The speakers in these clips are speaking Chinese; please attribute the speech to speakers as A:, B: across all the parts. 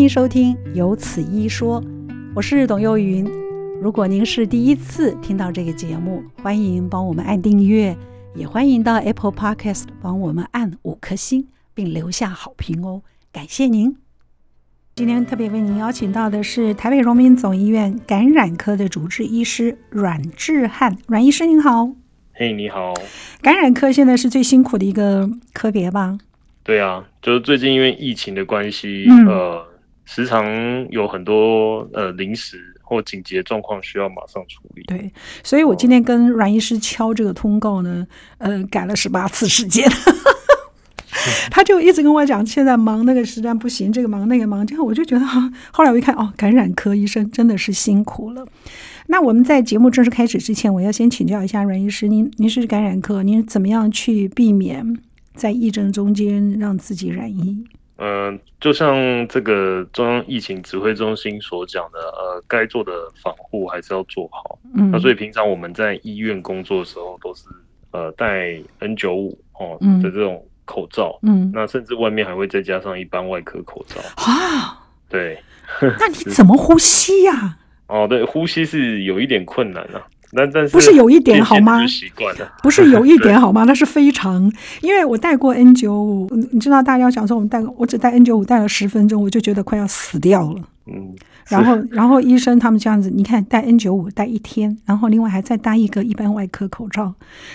A: 迎收听《有此一说》，我是董幼云。如果您是第一次听到这个节目，欢迎帮我们按订阅，也欢迎到 Apple Podcast 帮我们按五颗星，并留下好评哦，感谢您。今天特别为您邀请到的是台北荣民总医院感染科的主治医师阮志汉，阮医师您好。
B: 嘿，你好。
A: 感染科现在是最辛苦的一个科别吧？
B: 对啊，就是最近因为疫情的关系，
A: 嗯、
B: 呃，时常有很多呃临时或紧急的状况需要马上处理。
A: 对，所以我今天跟阮医师敲这个通告呢，呃，改了十八次时间。他就一直跟我讲，现在忙那个实在不行，这个忙那个忙，这样我就觉得哈。后来我一看，哦，感染科医生真的是辛苦了。那我们在节目正式开始之前，我要先请教一下阮医师，您您是感染科，您怎么样去避免在疫症中间让自己染疫？
B: 嗯、呃，就像这个中央疫情指挥中心所讲的，呃，该做的防护还是要做好。嗯，那所以平常我们在医院工作的时候，都是呃戴 N 九五哦的这种。口罩，嗯，那甚至外面还会再加上一般外科口罩
A: 啊。
B: 对，
A: 那你 怎么呼吸呀、啊？
B: 哦，对，呼吸是有一点困难啊。但但是
A: 不是有一点好吗？
B: 习惯了，
A: 不是有一 点好吗？那是非常，因为我戴过 N 九五，你知道大家讲说我们戴，我只戴 N 九五戴了十分钟，我就觉得快要死掉了。嗯，然后然后医生他们这样子，你看戴 N 九五戴一天，然后另外还再戴一个一般外科口罩，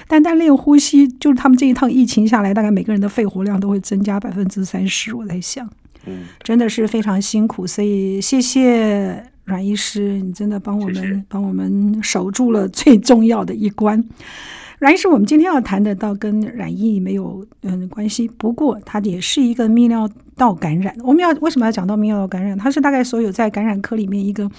A: 单单练呼吸，就是他们这一趟疫情下来，大概每个人的肺活量都会增加百分之三十。我在想，嗯，真的是非常辛苦，所以谢谢。阮医师，你真的帮我们帮我们守住了最重要的一关。阮医师，我们今天要谈的倒跟染疫没有嗯关系，不过它也是一个泌尿道感染。我们要为什么要讲到泌尿道感染？它是大概所有在感染科里面一个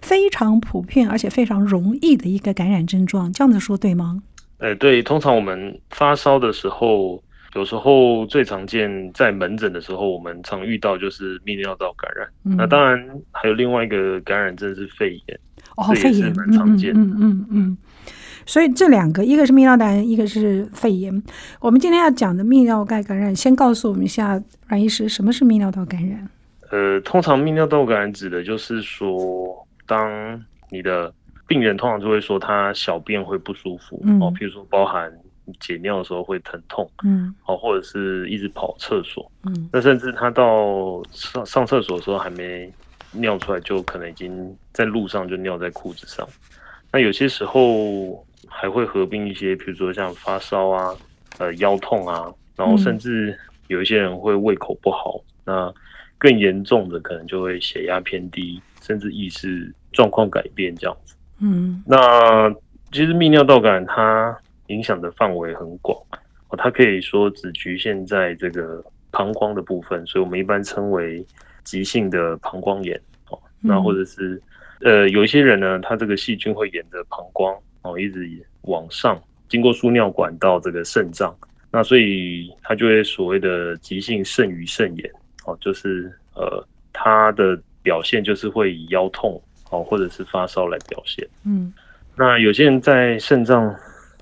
A: 非常普遍而且非常容易的一个感染症状。这样子说对吗？
B: 呃，对，通常我们发烧的时候。有时候最常见在门诊的时候，我们常遇到就是泌尿道感染。嗯、那当然还有另外一个感染症是肺炎，
A: 哦，肺炎
B: 蛮常见的。
A: 嗯嗯嗯，嗯。所以这两个，一个是泌尿道感染，一个是肺炎。我们今天要讲的泌尿道感染，先告诉我们一下，阮医师，什么是泌尿道感染？
B: 呃，通常泌尿道感染指的就是说，当你的病人通常就会说他小便会不舒服，嗯、哦，譬如说包含。解尿的时候会疼痛，嗯，好，或者是一直跑厕所，嗯，那甚至他到上上厕所的时候还没尿出来，就可能已经在路上就尿在裤子上。那有些时候还会合并一些，比如说像发烧啊，呃，腰痛啊，然后甚至有一些人会胃口不好，那更严重的可能就会血压偏低，甚至意识状况改变这样子。嗯，那其实泌尿道感染它。影响的范围很广，哦，它可以说只局限在这个膀胱的部分，所以我们一般称为急性的膀胱炎，哦，那或者是呃，有一些人呢，他这个细菌会沿着膀胱哦一直往上，经过输尿管到这个肾脏，那所以他就会所谓的急性肾盂肾炎，哦，就是呃，它的表现就是会以腰痛哦或者是发烧来表现，嗯，那有些人在肾脏。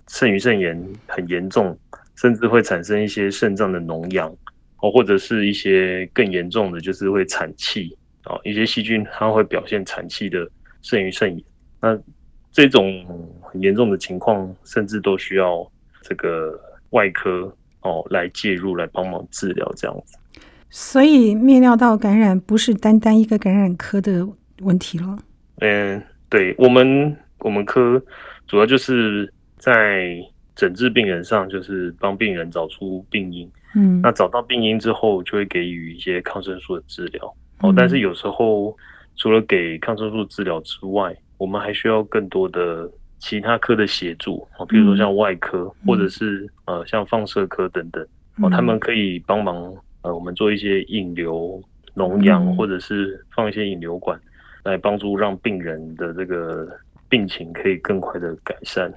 B: 肾盂肾炎很严重，甚至会产生一些肾脏的脓疡，哦，或者是一些更严重的，就是会产气，哦，一些细菌它会表现产气的肾盂肾炎。那这种很严重的情况，甚至都需要这个外科哦来介入来帮忙治疗这样子。
A: 所以泌尿道感染不是单单一个感染科的问题了。
B: 嗯，对我们我们科主要就是。在诊治病人上，就是帮病人找出病因。嗯，那找到病因之后，就会给予一些抗生素的治疗。哦，但是有时候除了给抗生素治疗之外，我们还需要更多的其他科的协助。哦，比如说像外科，或者是呃像放射科等等。哦，他们可以帮忙呃我们做一些引流脓疡，或者是放一些引流管，来帮助让病人的这个病情可以更快的改善。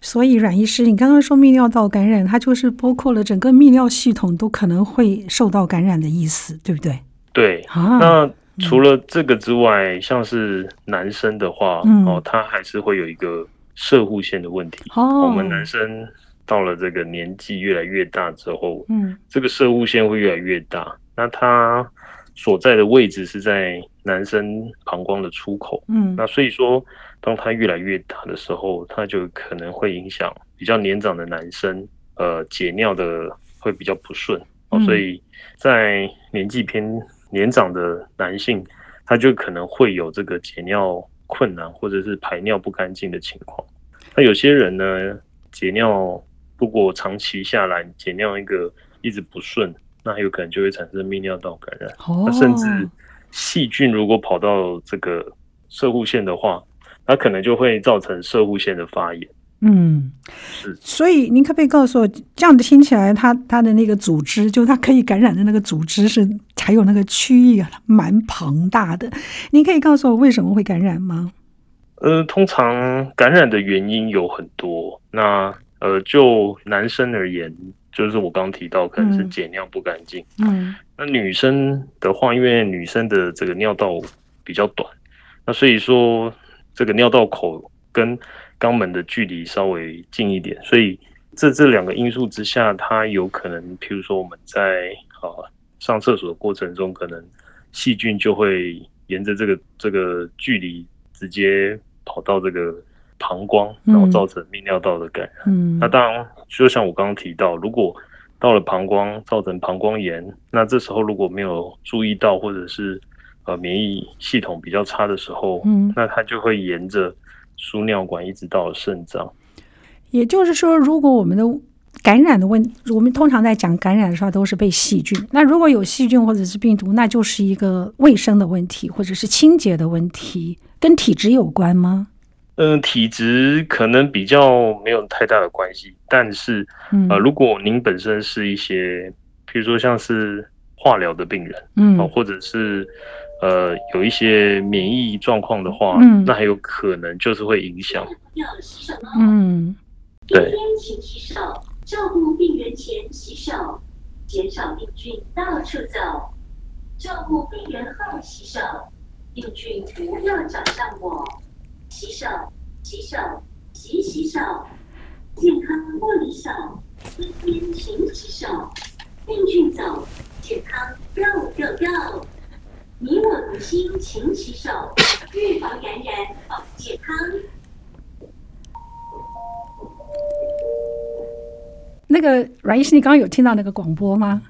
A: 所以，阮医师，你刚刚说泌尿道感染，它就是包括了整个泌尿系统都可能会受到感染的意思，对不对？
B: 对。啊，那除了这个之外，嗯、像是男生的话，嗯、哦，他还是会有一个射护腺的问题。哦。我们男生到了这个年纪越来越大之后，嗯，这个射护腺会越来越大。那他所在的位置是在男生膀胱的出口，嗯，那所以说，当它越来越大的时候，它就可能会影响比较年长的男生，呃，解尿的会比较不顺，哦，所以在年纪偏年长的男性，他就可能会有这个解尿困难或者是排尿不干净的情况。那有些人呢，解尿如果长期下来解尿一个一直不顺。那有可能就会产生泌尿道感染，那、oh. 甚至细菌如果跑到这个射护腺的话，它可能就会造成射护腺的发炎。
A: 嗯，是。所以您可不可以告诉我，这样子听起来，它它的那个组织，就它可以感染的那个组织是还有那个区域蛮庞大的。您可以告诉我为什么会感染吗？
B: 呃，通常感染的原因有很多。那呃，就男生而言。就是我刚提到，可能是解尿不干净。嗯，那女生的话，因为女生的这个尿道比较短，那所以说这个尿道口跟肛门的距离稍微近一点，所以这这两个因素之下，它有可能，譬如说我们在啊上厕所的过程中，可能细菌就会沿着这个这个距离直接跑到这个。膀胱，然后造成泌尿道的感染。嗯，那当然，就像我刚刚提到，如果到了膀胱造成膀胱炎，那这时候如果没有注意到，或者是呃免疫系统比较差的时候，嗯，那它就会沿着输尿管一直到肾脏。
A: 也就是说，如果我们的感染的问，我们通常在讲感染的时候都是被细菌。那如果有细菌或者是病毒，那就是一个卫生的问题，或者是清洁的问题，跟体质有关吗？
B: 嗯，体质可能比较没有太大的关系，但是，呃，如果您本身是一些，比如说像是化疗的病人，嗯，或者是呃有一些免疫状况的话，嗯，那还有可能就是会影响。
A: 嗯，
B: 对。
C: 请洗手，照顾病人前洗手，减少病菌到处走；照顾病人后洗手，病菌不要找上我。洗手，洗手，洗洗手，健康不离手，天天勤洗手，病菌走，健康 go go go。你我同心勤洗手，预防感染，保健康。
A: 那个阮医师，你刚刚有听到那个广播吗？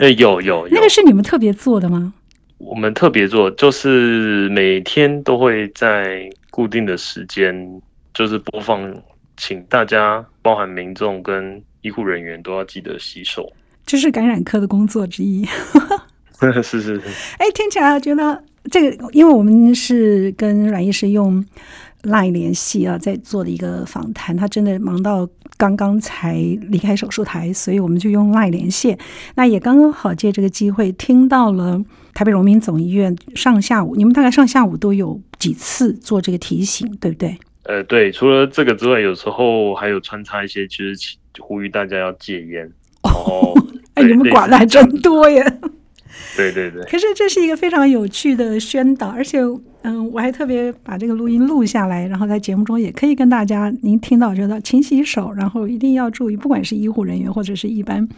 B: 哎，有有有。
A: 那个是你们特别做的吗？
B: 我们特别做，就是每天都会在。固定的时间就是播放，请大家包含民众跟医护人员都要记得洗手，
A: 这是感染科的工作之一。
B: 是 是是。
A: 哎，听起来我觉得这个，因为我们是跟阮医师用 LINE 联系啊，在做的一个访谈，他真的忙到刚刚才离开手术台，所以我们就用 LINE 连线。那也刚刚好借这个机会听到了。台北荣民总医院上下午，你们大概上下午都有几次做这个提醒，对不对？
B: 呃，对，除了这个之外，有时候还有穿插一些，就是呼吁大家要戒烟。哦，
A: 哎，你们管的还真多耶！
B: 对对对。
A: 可是这是一个非常有趣的宣导，而且，嗯，我还特别把这个录音录下来，然后在节目中也可以跟大家，您听到觉得勤洗手，然后一定要注意，不管是医护人员或者是一般。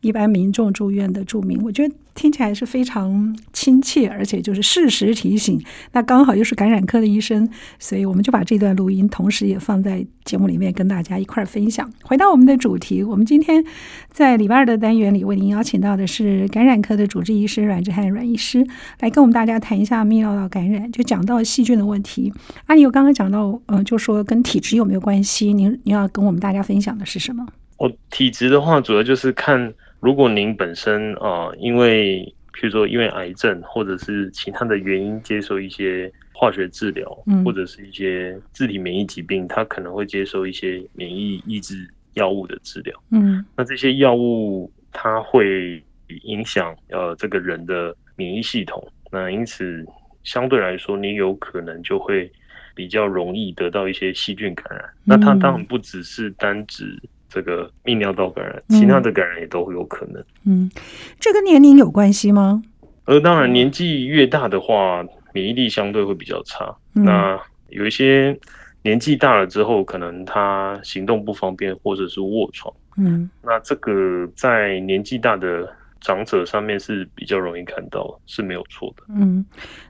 A: 一般民众住院的住民，我觉得听起来是非常亲切，而且就是适时提醒。那刚好又是感染科的医生，所以我们就把这段录音，同时也放在节目里面跟大家一块儿分享。回到我们的主题，我们今天在礼拜二的单元里为您邀请到的是感染科的主治医师阮志汉阮医师，来跟我们大家谈一下泌尿道感染。就讲到细菌的问题，啊，你有刚刚讲到，嗯，就说跟体质有没有关系？您您要跟我们大家分享的是什么？
B: 我，体质的话，主要就是看。如果您本身啊、呃，因为譬如说因为癌症或者是其他的原因接受一些化学治疗，嗯，或者是一些自体免疫疾病，他可能会接受一些免疫抑制药物的治疗，嗯，那这些药物它会影响呃这个人的免疫系统，那因此相对来说，你有可能就会比较容易得到一些细菌感染，那它当然不只是单指。这个泌尿道感染，其他的感染也都会有可能。
A: 嗯，这跟年龄有关系吗？
B: 呃，当然，年纪越大的话，免疫力相对会比较差。嗯、那有一些年纪大了之后，可能他行动不方便，或者是卧床。嗯，那这个在年纪大的长者上面是比较容易看到，是没有错的。
A: 嗯，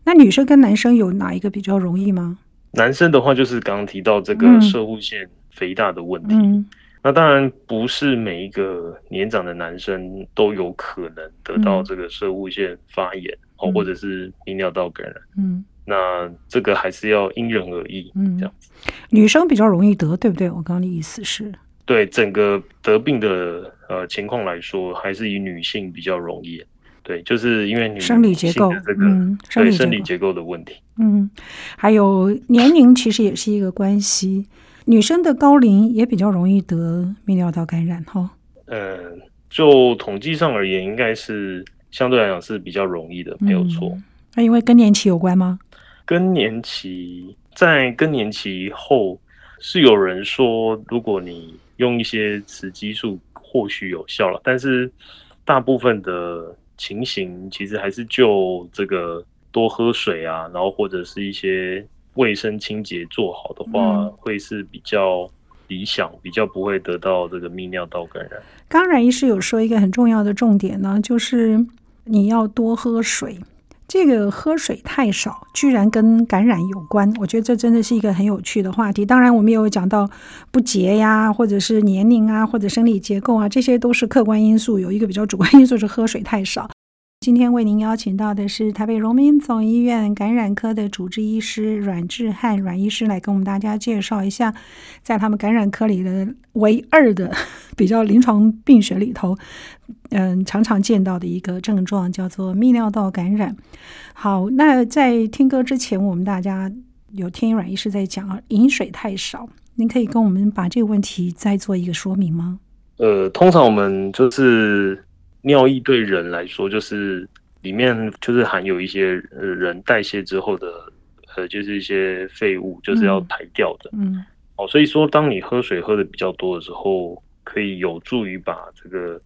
A: 那女生跟男生有哪一个比较容易吗？
B: 男生的话，就是刚刚提到这个射护腺肥大的问题。嗯，那当然不是每一个年长的男生都有可能得到这个射物腺发炎哦，或者是泌尿道感染。嗯，那这个还是要因人而异。嗯，这样子，
A: 女生比较容易得，对不对？我刚刚的意思是。
B: 对整个得病的呃情况来说，还是以女性比较容易。对，就是因为女生理结构，嗯，对生理结构的问题。
A: 嗯，还有年龄其实也是一个关系。女生的高龄也比较容易得泌尿道感染哈。
B: 嗯，就统计上而言，应该是相对来讲是比较容易的，没有错。
A: 那、嗯、因为更年期有关吗？
B: 更年期在更年期后，是有人说，如果你用一些雌激素或许有效了，但是大部分的情形其实还是就这个多喝水啊，然后或者是一些卫生清洁做好的话，嗯、会是比较理想，比较不会得到这个泌尿道感染。
A: 刚阮医师有说一个很重要的重点呢，就是你要多喝水。这个喝水太少，居然跟感染有关，我觉得这真的是一个很有趣的话题。当然，我们也有讲到不洁呀，或者是年龄啊，或者生理结构啊，这些都是客观因素。有一个比较主观因素是喝水太少。今天为您邀请到的是台北荣民总医院感染科的主治医师阮志汉阮医师来跟我们大家介绍一下，在他们感染科里的唯二的比较临床病学里头，嗯，常常见到的一个症状叫做泌尿道感染。好，那在听歌之前，我们大家有听阮医师在讲啊，饮水太少，您可以跟我们把这个问题再做一个说明吗？
B: 呃，通常我们就是。尿液对人来说，就是里面就是含有一些人代谢之后的，呃，就是一些废物，就是要排掉的。嗯，哦，所以说，当你喝水喝的比较多的时候，可以有助于把这个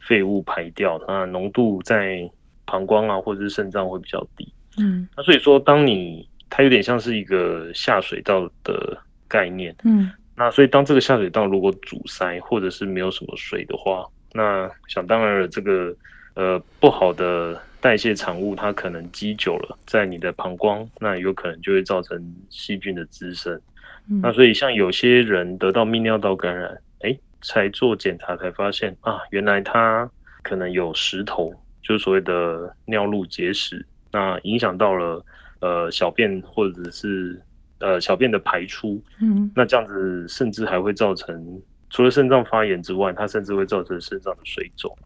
B: 废物排掉，那浓度在膀胱啊或者是肾脏会比较低。嗯，那所以说，当你它有点像是一个下水道的概念。嗯，那所以当这个下水道如果阻塞或者是没有什么水的话。那想当然了，这个呃不好的代谢产物，它可能积久了在你的膀胱，那有可能就会造成细菌的滋生。嗯、那所以像有些人得到泌尿道感染，哎、欸，才做检查才发现啊，原来他可能有石头，就是所谓的尿路结石，那影响到了呃小便或者是呃小便的排出。嗯，那这样子甚至还会造成。除了肾脏发炎之外，它甚至会造成肾脏的水肿。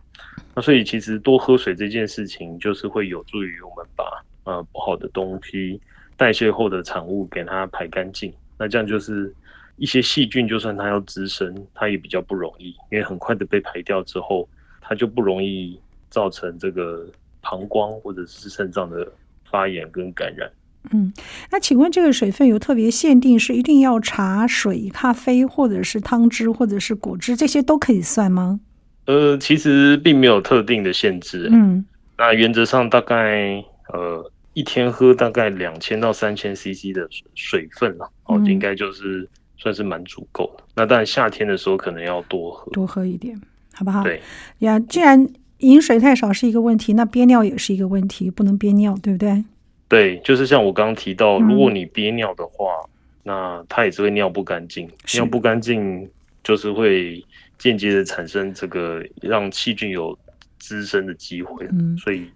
B: 那所以其实多喝水这件事情，就是会有助于我们把呃不好的东西代谢后的产物给它排干净。那这样就是一些细菌，就算它要滋生，它也比较不容易，因为很快的被排掉之后，它就不容易造成这个膀胱或者是肾脏的发炎跟感染。
A: 嗯，那请问这个水分有特别限定，是一定要茶水、咖啡，或者是汤汁，或者是果汁，这些都可以算吗？
B: 呃，其实并没有特定的限制。嗯，那原则上大概呃一天喝大概两千到三千 CC 的水分了，哦，应该就是算是蛮足够的。嗯、那当然夏天的时候可能要多喝，
A: 多喝一点，好不好？
B: 对
A: 呀，既然饮水太少是一个问题，那憋尿也是一个问题，不能憋尿，对不对？
B: 对，就是像我刚刚提到，如果你憋尿的话，嗯、那它也是会尿不干净，尿不干净就是会间接的产生这个让细菌有滋生的机会，嗯，所以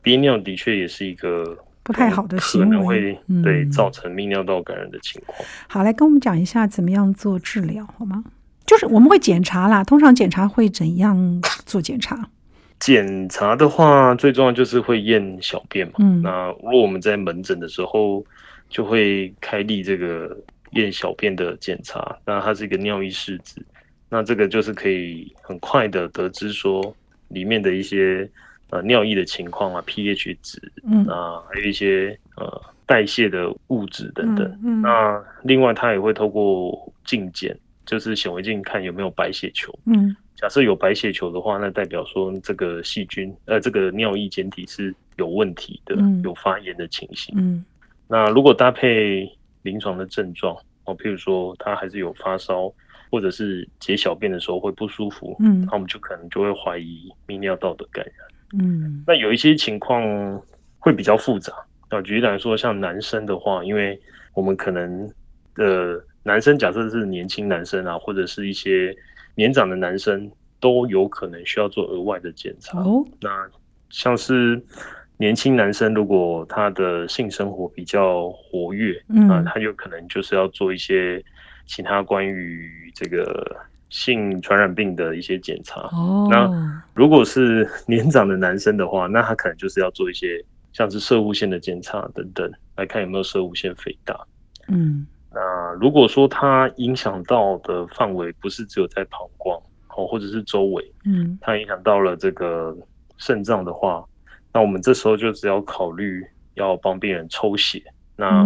B: 憋尿的确也是一个
A: 不太好的行为，
B: 可能会对造成泌尿道感染的情况。
A: 好，来跟我们讲一下怎么样做治疗好吗？就是我们会检查啦，通常检查会怎样做检查？
B: 检查的话，最重要就是会验小便嘛。嗯，那如果我们在门诊的时候，就会开立这个验小便的检查。那它是一个尿液试纸，那这个就是可以很快的得知说里面的一些呃尿液的情况啊，pH 值，嗯啊，还有一些呃代谢的物质等等。嗯，嗯，那另外它也会透过镜检，就是显微镜看有没有白血球。嗯。假设有白血球的话，那代表说这个细菌，呃，这个尿液检体是有问题的，嗯、有发炎的情形。嗯，那如果搭配临床的症状，哦，譬如说他还是有发烧，或者是解小便的时候会不舒服，嗯，那我们就可能就会怀疑泌尿道的感染。嗯，那有一些情况会比较复杂啊。举例来说，像男生的话，因为我们可能呃男生，假设是年轻男生啊，或者是一些年长的男生，都有可能需要做额外的检查。哦，那像是年轻男生，如果他的性生活比较活跃，嗯，那他有可能就是要做一些其他关于这个性传染病的一些检查。哦，那如果是 年长的男生的话，那他可能就是要做一些像是射物腺的检查等等，来看有没有射物腺肥大。嗯，那如果说它影响到的范围不是只有在膀胱。哦，或者是周围，嗯，它影响到了这个肾脏的话，那我们这时候就只要考虑要帮病人抽血，那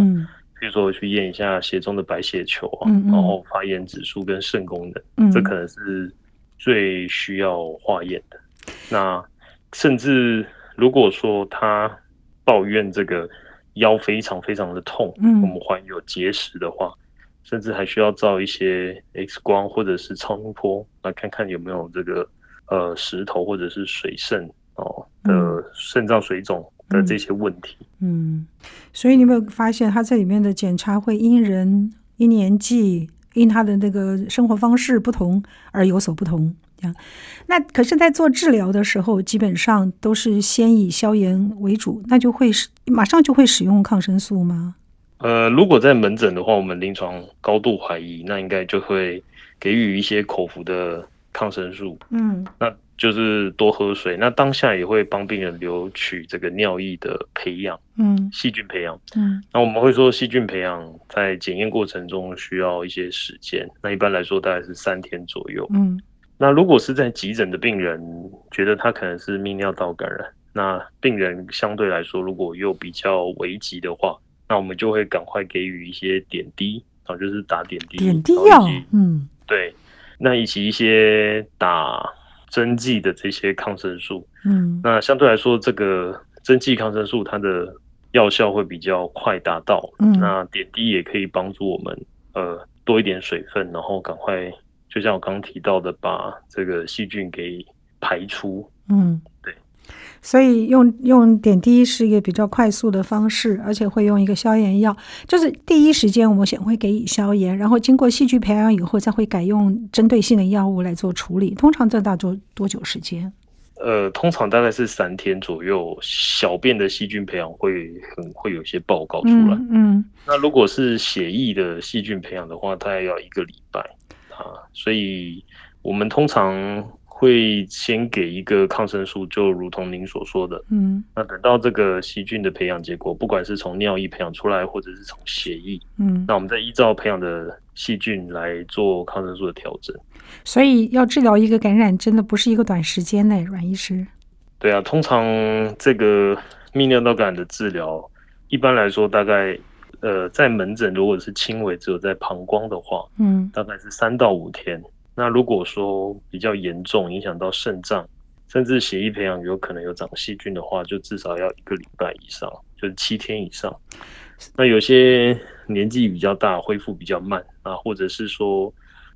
B: 比如说去验一下血中的白血球啊，嗯嗯，然后发炎指数跟肾功能，嗯，这可能是最需要化验的。那甚至如果说他抱怨这个腰非常非常的痛，嗯，我们怀疑有结石的话。甚至还需要照一些 X 光或者是超音波来看看有没有这个呃石头或者是水肾哦的肾脏水肿的这些问题。嗯，
A: 嗯，所以你有没有发现，它这里面的检查会因人、因年纪、因他的那个生活方式不同而有所不同？那可是，在做治疗的时候，基本上都是先以消炎为主，那就会使马上就会使用抗生素吗？
B: 呃，如果在门诊的话，我们临床高度怀疑，那应该就会给予一些口服的抗生素。嗯，那就是多喝水。那当下也会帮病人留取这个尿液的培养，嗯，细菌培养。嗯，那我们会说细菌培养在检验过程中需要一些时间。那一般来说大概是三天左右。嗯，那如果是在急诊的病人，觉得他可能是泌尿道感染，那病人相对来说如果又比较危急的话。那我们就会赶快给予一些点滴啊，就是打点滴，
A: 点滴药，嗯，
B: 对，那以及一些打针剂的这些抗生素，嗯，那相对来说，这个针剂抗生素它的药效会比较快达到，嗯，那点滴也可以帮助我们呃多一点水分，然后赶快，就像我刚刚提到的，把这个细菌给排出，嗯。
A: 对所以用用点滴是一个比较快速的方式，而且会用一个消炎药，就是第一时间我们先会给予消炎，然后经过细菌培养以后，再会改用针对性的药物来做处理。通常这大多多久时间？
B: 呃，通常大概是三天左右。小便的细菌培养会很会有一些报告出来。嗯，嗯，那如果是血液的细菌培养的话，大概要一个礼拜啊。所以我们通常。会先给一个抗生素，就如同您所说的，嗯，那等到这个细菌的培养结果，不管是从尿液培养出来，或者是从血液，嗯，那我们再依照培养的细菌来做抗生素的调整。
A: 所以要治疗一个感染，真的不是一个短时间内，阮医师。
B: 对啊，通常这个泌尿道感染的治疗，一般来说大概，呃，在门诊如果是轻微，只有在膀胱的话，嗯，大概是三到五天。那如果说比较严重，影响到肾脏，甚至血液培养有可能有长细菌的话，就至少要一个礼拜以上，就是七天以上。那有些年纪比较大，恢复比较慢啊，或者是说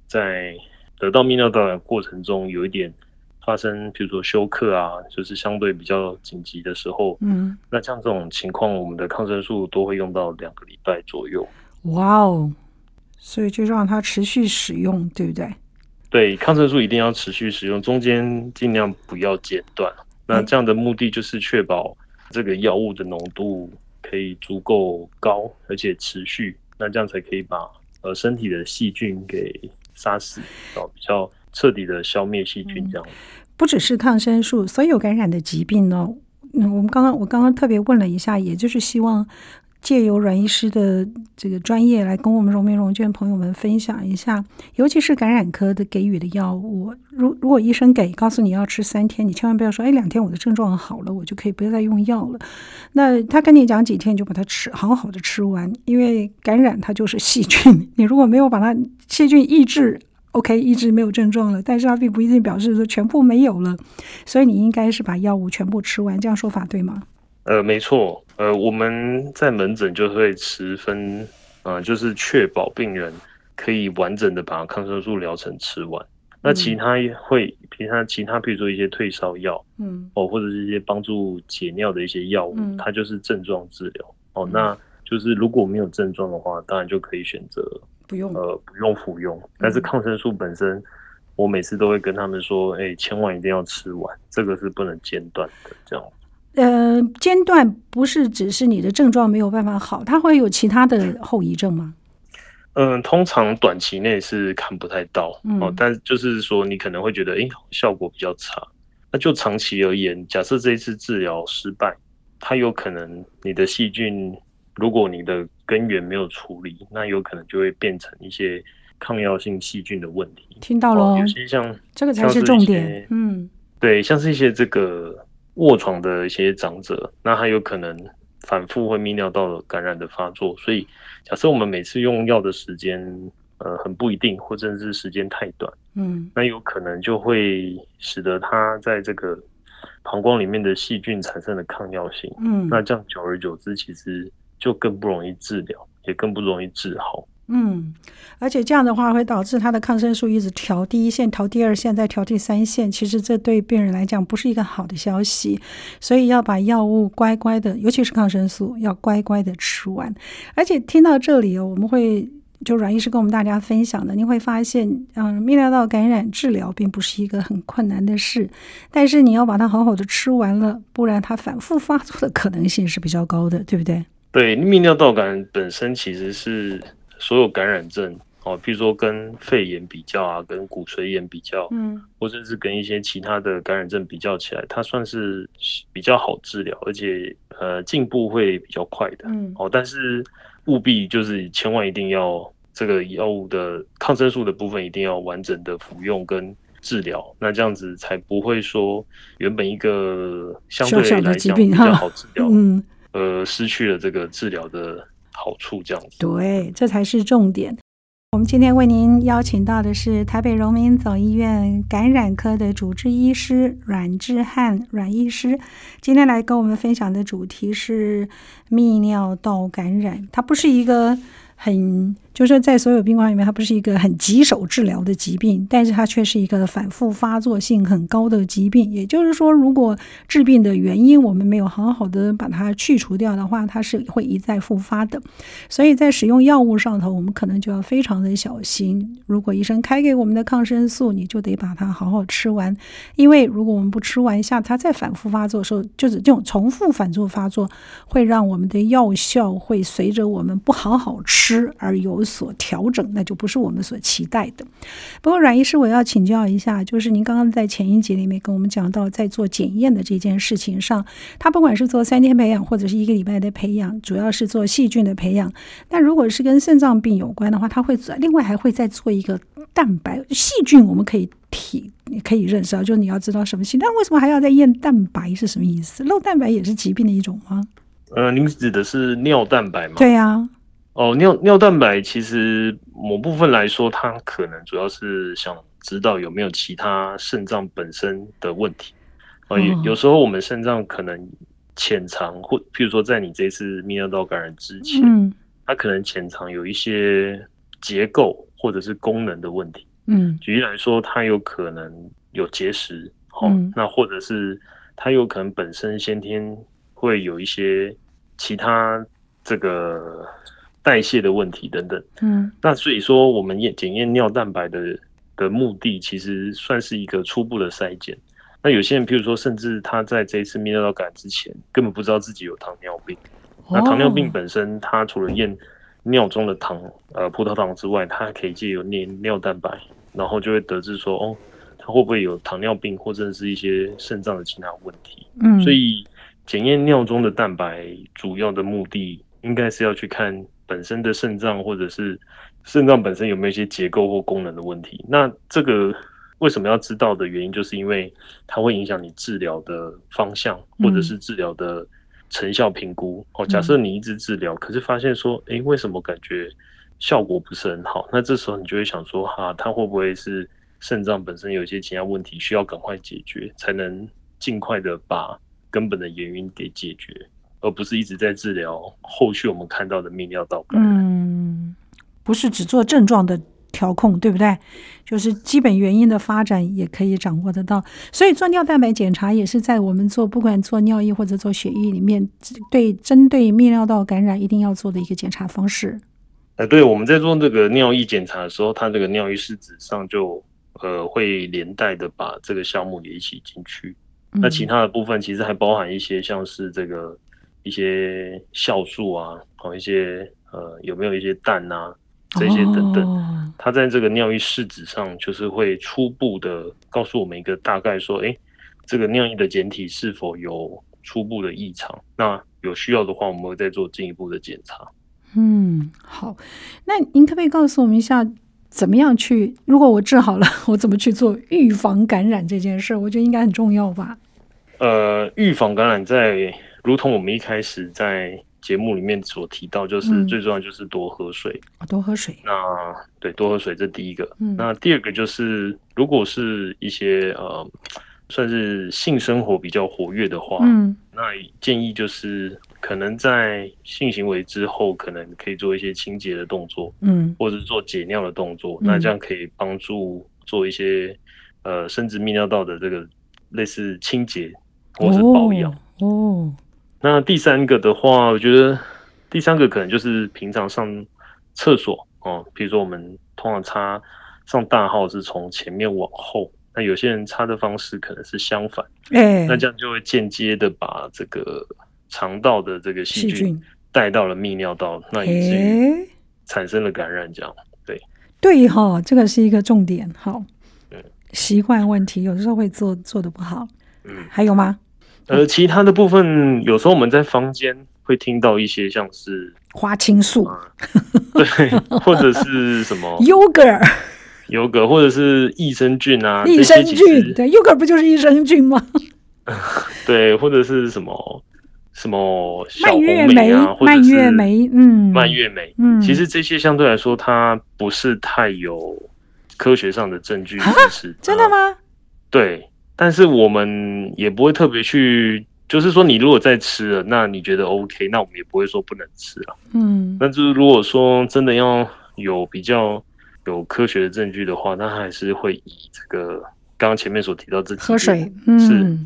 B: 在得到泌尿道的过程中有一点发生，比如说休克啊，就是相对比较紧急的时候，嗯，那像这种情况，我们的抗生素都会用到两个礼拜左右。
A: 哇哦，所以就让它持续使用，对不对？
B: 对，抗生素一定要持续使用，中间尽量不要间断。那这样的目的就是确保这个药物的浓度可以足够高，而且持续。那这样才可以把呃身体的细菌给杀死，哦，比较彻底的消灭细菌。这样、嗯、
A: 不只是抗生素，所有感染的疾病呢，嗯，我们刚刚我刚刚特别问了一下，也就是希望。借由阮医师的这个专业来跟我们荣民荣眷朋友们分享一下，尤其是感染科的给予的药物，如如果医生给告诉你要吃三天，你千万不要说，哎，两天我的症状好了，我就可以不要再用药了。那他跟你讲几天，你就把它吃好好的吃完，因为感染它就是细菌，你如果没有把它细菌抑制，OK，一直没有症状了，但是它并不一定表示说全部没有了，所以你应该是把药物全部吃完，这样说法对吗？
B: 呃，没错，呃，我们在门诊就会十分，呃，就是确保病人可以完整的把抗生素疗程吃完。那其他会，其他其他，比如说一些退烧药，嗯，哦，或者是一些帮助解尿的一些药物，嗯，它就是症状治疗。哦，嗯，那就是如果没有症状的话，当然就可以选择
A: 不用，
B: 呃，不用服用。但是抗生素本身，我每次都会跟他们说，哎，千万一定要吃完，这个是不能间断的，这样。
A: 呃，间断不是只是你的症状没有办法好，它会有其他的后遗症吗？
B: 嗯，通常短期内是看不太到，嗯、哦，但就是说你可能会觉得，哎、欸，效果比较差。那就长期而言，假设这一次治疗失败，它有可能你的细菌，如果你的根源没有处理，那有可能就会变成一些抗药性细菌的问题。
A: 听到了，哦、
B: 有些像
A: 这个才是重点，嗯，
B: 对，像是一些这个。卧床的一些长者，那他有可能反复会泌尿道感染的发作，所以假设我们每次用药的时间，呃，很不一定，或者是时间太短，嗯，那有可能就会使得他在这个膀胱里面的细菌产生了抗药性，嗯，那这样久而久之，其实就更不容易治疗，也更不容易治好。
A: 嗯，而且这样的话会导致他的抗生素一直调第一线，调第二线，再调第三线。其实这对病人来讲不是一个好的消息，所以要把药物乖乖的，尤其是抗生素要乖乖的吃完。而且听到这里哦，我们会就阮医师跟我们大家分享的，你会发现，嗯，泌尿道感染治疗并不是一个很困难的事，但是你要把它好好的吃完了，不然它反复发作的可能性是比较高的，对不对？
B: 对，泌尿道感染本身其实是。所有感染症哦，譬如说跟肺炎比较啊，跟骨髓炎比较，嗯，或者是跟一些其他的感染症比较起来，它算是比较好治疗，而且呃进步会比较快的，嗯，哦，但是务必就是千万一定要这个药物的抗生素的部分一定要完整的服用跟治疗，那这样子才不会说原本一个相对来讲比较好治疗，嗯，呃，失去了这个治疗的。好处这样子，
A: 对，这才是重点。我们今天为您邀请到的是台北荣民总医院感染科的主治医师阮志汉阮医师，今天来跟我们分享的主题是泌尿道感染，它不是一个很。就是在所有病患里面，它不是一个很棘手治疗的疾病，但是它却是一个反复发作性很高的疾病。也就是说，如果治病的原因我们没有好好的把它去除掉的话，它是会一再复发的。所以在使用药物上头，我们可能就要非常的小心。如果医生开给我们的抗生素，你就得把它好好吃完，因为如果我们不吃完，下它再反复发作的时候，就是这种重复反复发作，会让我们的药效会随着我们不好好吃而有所调整，那就不是我们所期待的。不过，阮医师，我要请教一下，就是您刚刚在前一节里面跟我们讲到，在做检验的这件事情上，他不管是做三天培养或者是一个礼拜的培养，主要是做细菌的培养。但如果是跟肾脏病有关的话，他会另外还会再做一个蛋白细菌，我们可以体可以认识啊，就是你要知道什么细，但为什么还要再验蛋白是什么意思？漏蛋白也是疾病的一种吗？
B: 呃，您指的是尿蛋白吗？
A: 对呀、啊。
B: 哦，尿尿蛋白其实某部分来说，它可能主要是想知道有没有其他肾脏本身的问题。哦，有有时候我们肾脏可能潜藏，或譬如说在你这次泌尿道感染之前，嗯，它可能潜藏有一些结构或者是功能的问题。嗯，举例来说，它有可能有结石，哦，嗯，那或者是它有可能本身先天会有一些其他这个。代谢的问题等等，嗯，那所以说我们验检验尿蛋白的的目的，其实算是一个初步的筛检。那有些人，譬如说，甚至他在这一次泌尿道感染之前，根本不知道自己有糖尿病。那糖尿病本身，它除了验尿中的糖，呃，葡萄糖之外，它还可以借由尿尿蛋白，然后就会得知说，哦，他会不会有糖尿病，或者是一些肾脏的其他问题。嗯，所以检验尿中的蛋白，主要的目的应该是要去看。本身的肾脏或者是肾脏本身有没有一些结构或功能的问题？那这个为什么要知道的原因，就是因为它会影响你治疗的方向，或者是治疗的成效评估。哦，假设你一直治疗，可是发现说，诶，为什么感觉效果不是很好？那这时候你就会想说，哈，它会不会是肾脏本身有一些其他问题，需要赶快解决，才能尽快的把根本的原因给解决？而不是一直在治疗后续我们看到的泌尿道感染。
A: 嗯，不是只做症状的调控，对不对？就是基本原因的发展也可以掌握得到。所以做尿蛋白检查也是在我们做不管做尿液或者做血液里面，对针对泌尿道感染一定要做的一个检查方式。
B: 哎，对，我们在做这个尿液检查的时候，它这个尿液试纸上就呃会连带的把这个项目也一起进去。那其他的部分其实还包含一些像是这个一些酵素啊，和一些呃有没有一些氮啊这些等等，它在这个尿液试纸上就是会初步的告诉我们一个大概说，哎，这个尿液的检体是否有初步的异常？那有需要的话，我们会再做进一步的检查。
A: 嗯，好，那您可不可以告诉我们一下？怎么样去？如果我治好了，我怎么去做预防感染这件事？我觉得应该很重要吧。
B: 呃，预防感染在，如同我们一开始在节目里面所提到，就是最重要就是多喝水。
A: 嗯、多喝水。
B: 那对，多喝水这第一个。嗯。那第二个就是，如果是一些呃，算是性生活比较活跃的话，嗯，那建议就是。可能在性行为之后，可能可以做一些清洁的动作，嗯，或者是做解尿的动作，嗯、那这样可以帮助做一些呃，生殖泌尿道的这个类似清洁或是保养哦，哦。那第三个的话，我觉得第三个可能就是平常上厕所哦，比如说我们通常擦上大号是从前面往后，那有些人擦的方式可能是相反，哎，那这样就会间接的把这个。肠道的这个细菌带到了泌尿道，那以至于产生了感染，这样对
A: 对哈，这个是一个重点。好，嗯，习惯问题有时候会做做的不好，嗯，还有吗？
B: 呃，其他的部分有时候我们在房间会听到一些像是
A: 花青素，
B: 啊、对，或者是什么
A: yogurt，yogurt，
B: 或者是益生菌啊，
A: 益生菌，对，yogurt 不就是益生菌吗？
B: 对，或者是什么？什么蔓越莓啊，或者蔓越莓，嗯，蔓越莓，嗯，其实这些相对来说，它不是太有科学上的证据支持。
A: 真的吗？
B: 对，但是我们也不会特别去，就是说，你如果在吃了，那你觉得 OK，那我们也不会说不能吃了。嗯，那就是如果说真的要有比较有科学的证据的话，那还是会以这个刚刚前面所提到这几
A: 喝水，嗯。
B: 是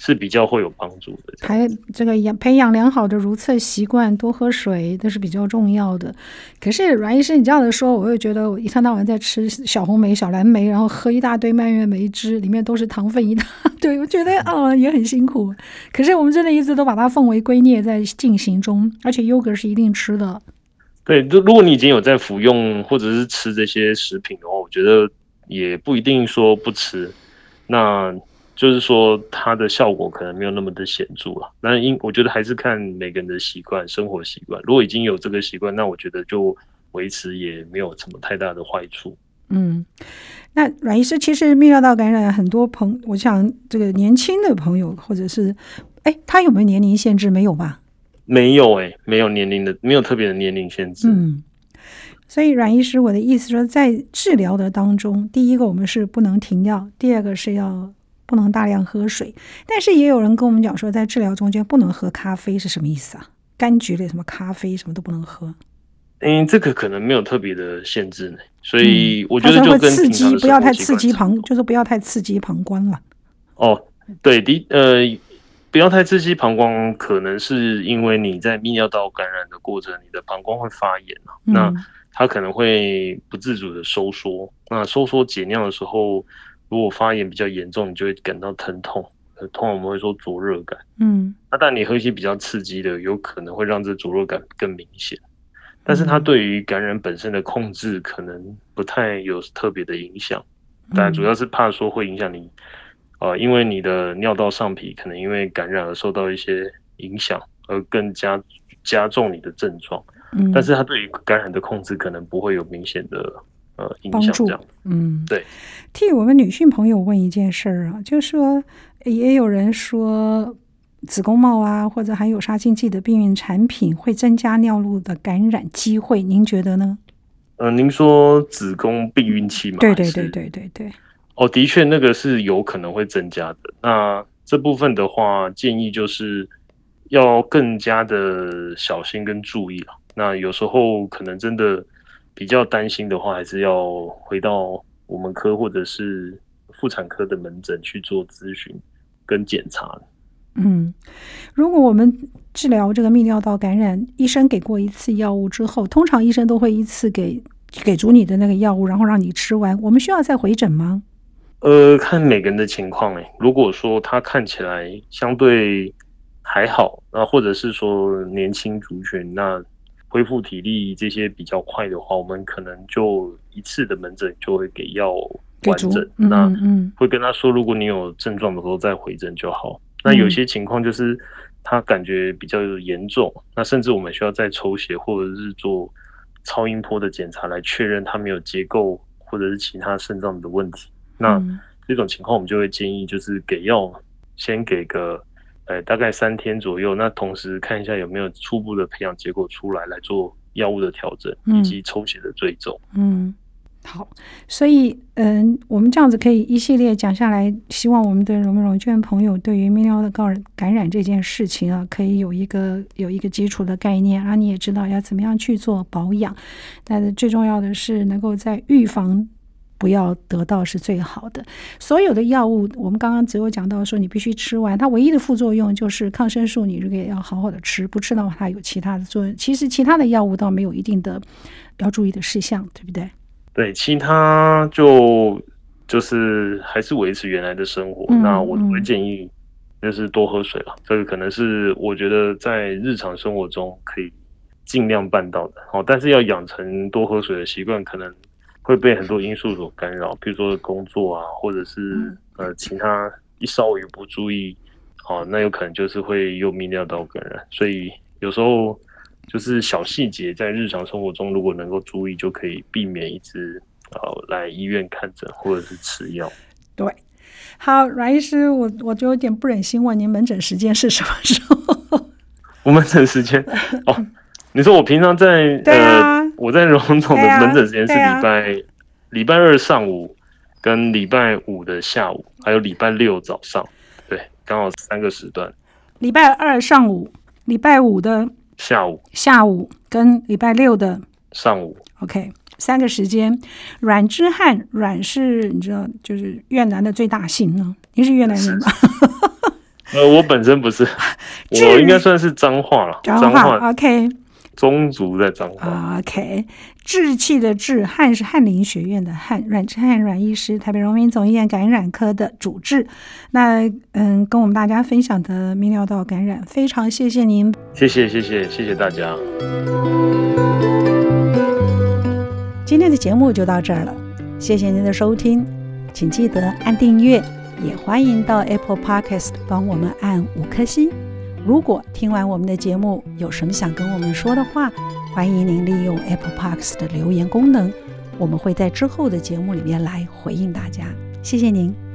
B: 是比较会有帮助的，
A: 还这个养培养良好的如厕习惯，多喝水都是比较重要的。可是阮医生，你这样子说，我又觉得我一天到晚在吃小红莓、小蓝莓，然后喝一大堆蔓越莓汁，里面都是糖分一大堆，我觉得啊、哦、也很辛苦。可是我们真的一直都把它奉为圭臬在进行中，而且优格是一定吃的。
B: 对，如如果你已经有在服用或者是吃这些食品的话，我觉得也不一定说不吃。那。就是说，它的效果可能没有那么的显著了。那因我觉得还是看每个人的习惯、生活习惯。如果已经有这个习惯，那我觉得就维持也没有什么太大的坏处。
A: 嗯，那阮医师，其实泌尿道感染很多朋，我想这个年轻的朋友或者是，哎，他有没有年龄限制？没有吧？
B: 没有哎、欸，没有年龄的，没有特别的年龄限制。
A: 嗯，所以阮医师，我的意思说，在治疗的当中，第一个我们是不能停药，第二个是要。不能大量喝水，但是也有人跟我们讲说，在治疗中间不能喝咖啡是什么意思啊？柑橘类什么咖啡什么都不能喝。
B: 嗯，这个可能没有特别的限制呢，所以我觉得就跟、嗯、会刺激，
A: 不要太刺激膀，就是不要太刺激膀胱了。
B: 哦，对的，呃，不要太刺激膀胱，可能是因为你在泌尿道感染的过程，你的膀胱会发炎、嗯、那它可能会不自主的收缩，那收缩解尿的时候。如果发炎比较严重，你就会感到疼痛，通常我们会说灼热感。嗯，那但你喝一些比较刺激的，有可能会让这灼热感更明显。但是它对于感染本身的控制可能不太有特别的影响，但主要是怕说会影响你，呃，因为你的尿道上皮可能因为感染而受到一些影响，而更加加重你的症状。嗯，但是它对于感染的控制可能不会有明显的。呃，帮助，嗯，对。
A: 替我们女性朋友问一件事儿啊，就是说，也有人说子宫帽啊，或者含有杀菌剂的避孕产品会增加尿路的感染机会，您觉得呢？
B: 呃，您说子宫避孕器吗？
A: 对对对对对对。
B: 哦，的确，那个是有可能会增加的。那这部分的话，建议就是要更加的小心跟注意了。那有时候可能真的。比较担心的话，还是要回到我们科或者是妇产科的门诊去做咨询跟检查。
A: 嗯，如果我们治疗这个泌尿道感染，医生给过一次药物之后，通常医生都会一次给给足你的那个药物，然后让你吃完。我们需要再回诊吗？
B: 呃，看每个人的情况诶。如果说他看起来相对还好，那或者是说年轻族群，那恢复体力这些比较快的话，我们可能就一次的门诊就会给药完整。嗯嗯，那会跟他说，如果你有症状的时候再回诊就好。那有些情况就是他感觉比较严重，嗯，那甚至我们需要再抽血或者是做超音波的检查来确认他没有结构或者是其他肾脏的问题。那这种情况我们就会建议就是给药，先给个呃大概三天左右，那同时看一下有没有初步的培养结果出来，来做药物的调整以及抽血的追踪。
A: 嗯。好，所以嗯，我们这样子可以一系列讲下来，希望我们的荣民荣眷朋友对于泌尿的感染这件事情啊，可以有一个有一个基础的概念，然后你也知道要怎么样去做保养。但是最重要的是，能够在预防不要得到是最好的。所有的药物，我们刚刚只有讲到说，你必须吃完，它唯一的副作用就是抗生素，你这个也要好好的吃，不吃的话，它有其他的作用。其实其他的药物倒没有一定的要注意的事项，对不对？
B: 对，其他就就是还是维持原来的生活。嗯、那我都会建议就是多喝水了，这个可能是我觉得在日常生活中可以尽量办到的。哦，但是要养成多喝水的习惯，可能会被很多因素所干扰，比如说工作啊，或者是呃其他一稍微不注意，哦，那有可能就是会又泌尿道感染。所以有时候。就是小细节，在日常生活中如果能够注意，就可以避免一直呃来医院看诊或者是吃药。
A: 对，好，阮医师，我我就有点不忍心问您门诊时间是什么时候？
B: 我门诊时间哦，你说我平常在
A: 对啊，
B: 呃，我在荣总的门诊时间是礼拜礼拜二上午跟礼拜五的下午，还有礼拜六早上，对，刚好三个时段。
A: 礼拜二上午，礼拜五的。
B: 下午，
A: 下午跟礼拜六的
B: 上午
A: ，OK，三个时间。阮之汉，阮是你知道，就是越南的最大姓呢。你是越南人吗？
B: 呃，我本身不是，我应该算是脏话了。
A: 脏话，OK。
B: 宗族在彰化
A: ，OK。志气的志，汉是翰林学院的汉，阮之汉阮医师，台北荣民总医院感染科的主治。那嗯，跟我们大家分享的泌尿道感染，非常谢谢您，
B: 谢谢谢谢谢谢大家。
A: 今天的节目就到这儿了，谢谢您的收听，请记得按订阅，也欢迎到 Apple Podcast 帮我们按五颗星。如果听完我们的节目有什么想跟我们说的话，欢迎您利用 Apple Parks 的留言功能，我们会在之后的节目里面来回应大家。谢谢您。